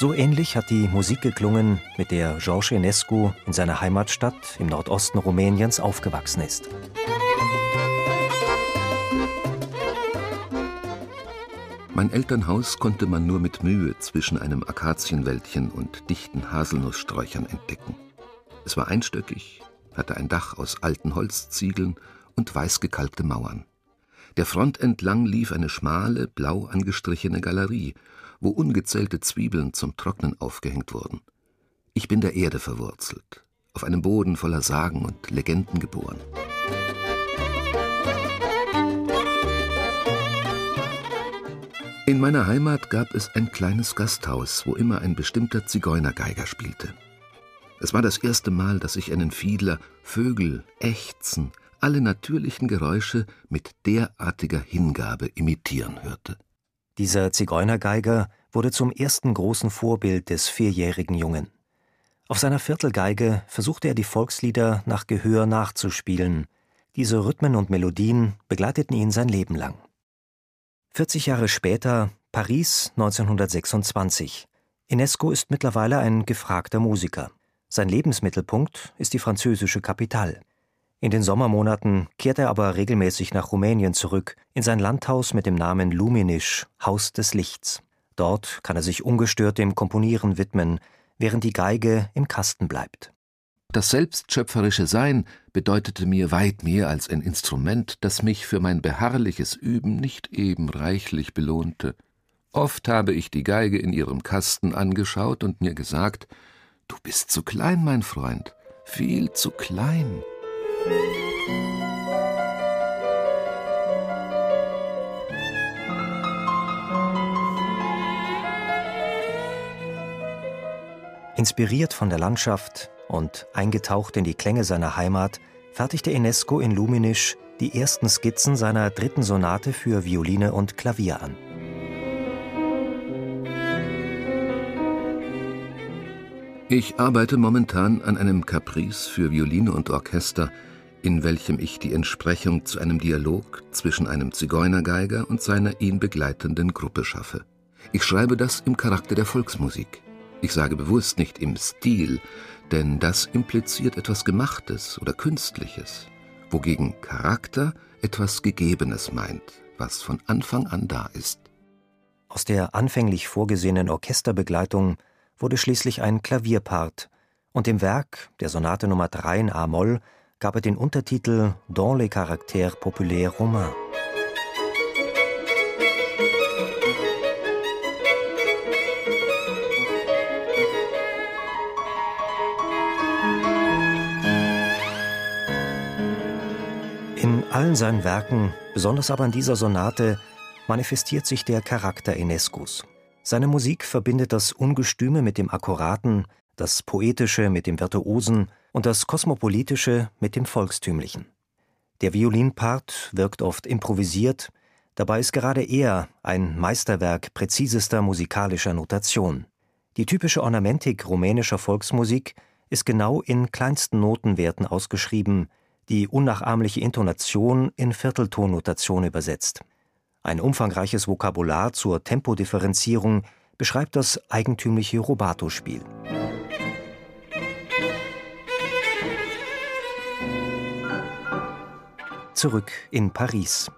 So ähnlich hat die Musik geklungen, mit der George Enescu in seiner Heimatstadt im Nordosten Rumäniens aufgewachsen ist. Mein Elternhaus konnte man nur mit Mühe zwischen einem Akazienwäldchen und dichten Haselnusssträuchern entdecken. Es war einstöckig, hatte ein Dach aus alten Holzziegeln und weiß gekalkte Mauern. Der Front entlang lief eine schmale, blau angestrichene Galerie, wo ungezählte Zwiebeln zum Trocknen aufgehängt wurden. Ich bin der Erde verwurzelt, auf einem Boden voller Sagen und Legenden geboren. In meiner Heimat gab es ein kleines Gasthaus, wo immer ein bestimmter Zigeunergeiger spielte. Es war das erste Mal, dass ich einen Fiedler, Vögel, Ächzen, alle natürlichen Geräusche mit derartiger Hingabe imitieren hörte. Dieser Zigeunergeiger wurde zum ersten großen Vorbild des vierjährigen Jungen. Auf seiner Viertelgeige versuchte er die Volkslieder nach Gehör nachzuspielen. Diese Rhythmen und Melodien begleiteten ihn sein Leben lang. 40 Jahre später, Paris 1926. Inesco ist mittlerweile ein gefragter Musiker. Sein Lebensmittelpunkt ist die französische Kapitale. In den Sommermonaten kehrt er aber regelmäßig nach Rumänien zurück, in sein Landhaus mit dem Namen Luminisch, Haus des Lichts. Dort kann er sich ungestört dem Komponieren widmen, während die Geige im Kasten bleibt. Das selbstschöpferische Sein bedeutete mir weit mehr als ein Instrument, das mich für mein beharrliches Üben nicht eben reichlich belohnte. Oft habe ich die Geige in ihrem Kasten angeschaut und mir gesagt, Du bist zu klein, mein Freund, viel zu klein. Inspiriert von der Landschaft und eingetaucht in die Klänge seiner Heimat, fertigte Enesco in Luminisch die ersten Skizzen seiner dritten Sonate für Violine und Klavier an. Ich arbeite momentan an einem Caprice für Violine und Orchester, in welchem ich die Entsprechung zu einem Dialog zwischen einem Zigeunergeiger und seiner ihn begleitenden Gruppe schaffe. Ich schreibe das im Charakter der Volksmusik. Ich sage bewusst nicht im Stil, denn das impliziert etwas Gemachtes oder Künstliches, wogegen Charakter etwas Gegebenes meint, was von Anfang an da ist. Aus der anfänglich vorgesehenen Orchesterbegleitung wurde schließlich ein Klavierpart, und dem Werk, der Sonate Nummer 3 in A-Moll, gab er den Untertitel Dans les caractères populaires romains. In allen seinen Werken, besonders aber in dieser Sonate, manifestiert sich der Charakter Enescus. Seine Musik verbindet das Ungestüme mit dem Akkuraten, das Poetische mit dem Virtuosen und das Kosmopolitische mit dem Volkstümlichen. Der Violinpart wirkt oft improvisiert, dabei ist gerade er ein Meisterwerk präzisester musikalischer Notation. Die typische Ornamentik rumänischer Volksmusik ist genau in kleinsten Notenwerten ausgeschrieben, die unnachahmliche Intonation in Vierteltonnotation übersetzt. Ein umfangreiches Vokabular zur Tempodifferenzierung beschreibt das eigentümliche Rubato-Spiel. Zurück in Paris.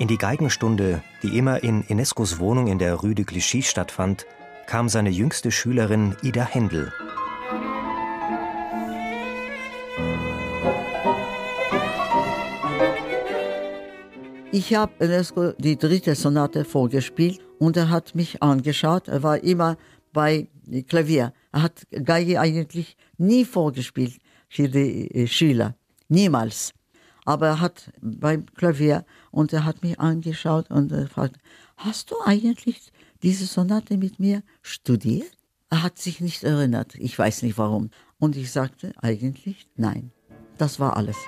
In die Geigenstunde, die immer in Enescos Wohnung in der Rue de Clichy stattfand, kam seine jüngste Schülerin Ida Händel. Ich habe Enesco die dritte Sonate vorgespielt und er hat mich angeschaut. Er war immer bei Klavier. Er hat Geige eigentlich nie vorgespielt für die Schüler. Niemals. Aber er hat beim Klavier und er hat mich angeschaut und er fragt, hast du eigentlich diese Sonate mit mir studiert? Er hat sich nicht erinnert, ich weiß nicht warum. Und ich sagte eigentlich nein. Das war alles.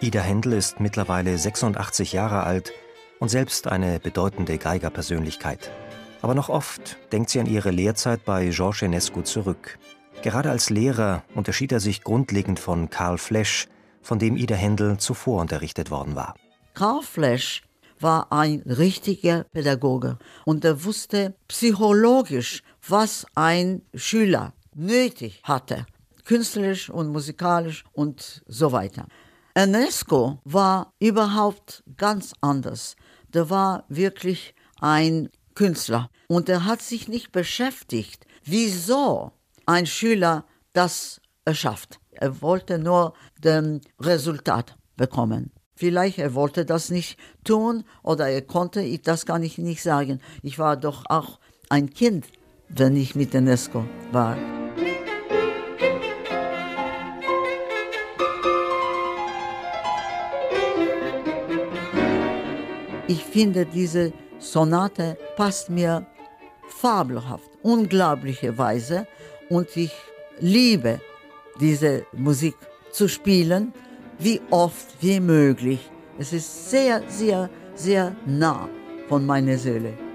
Ida Händel ist mittlerweile 86 Jahre alt und selbst eine bedeutende Geigerpersönlichkeit. Aber noch oft denkt sie an ihre Lehrzeit bei Georges Enescu zurück. Gerade als Lehrer unterschied er sich grundlegend von Karl Flesch, von dem Ida Händel zuvor unterrichtet worden war. Karl Flesch war ein richtiger Pädagoge und er wusste psychologisch, was ein Schüler nötig hatte, künstlerisch und musikalisch und so weiter. Enesco war überhaupt ganz anders. Der war wirklich ein Künstler und er hat sich nicht beschäftigt, wieso ein Schüler das erschafft. Er wollte nur den Resultat bekommen. Vielleicht er wollte das nicht tun oder er konnte, das kann ich nicht sagen. Ich war doch auch ein Kind, wenn ich mit Enesco war. Ich finde, diese Sonate passt mir fabelhaft, unglaubliche Weise und ich liebe diese Musik zu spielen, wie oft wie möglich. Es ist sehr, sehr, sehr nah von meiner Seele.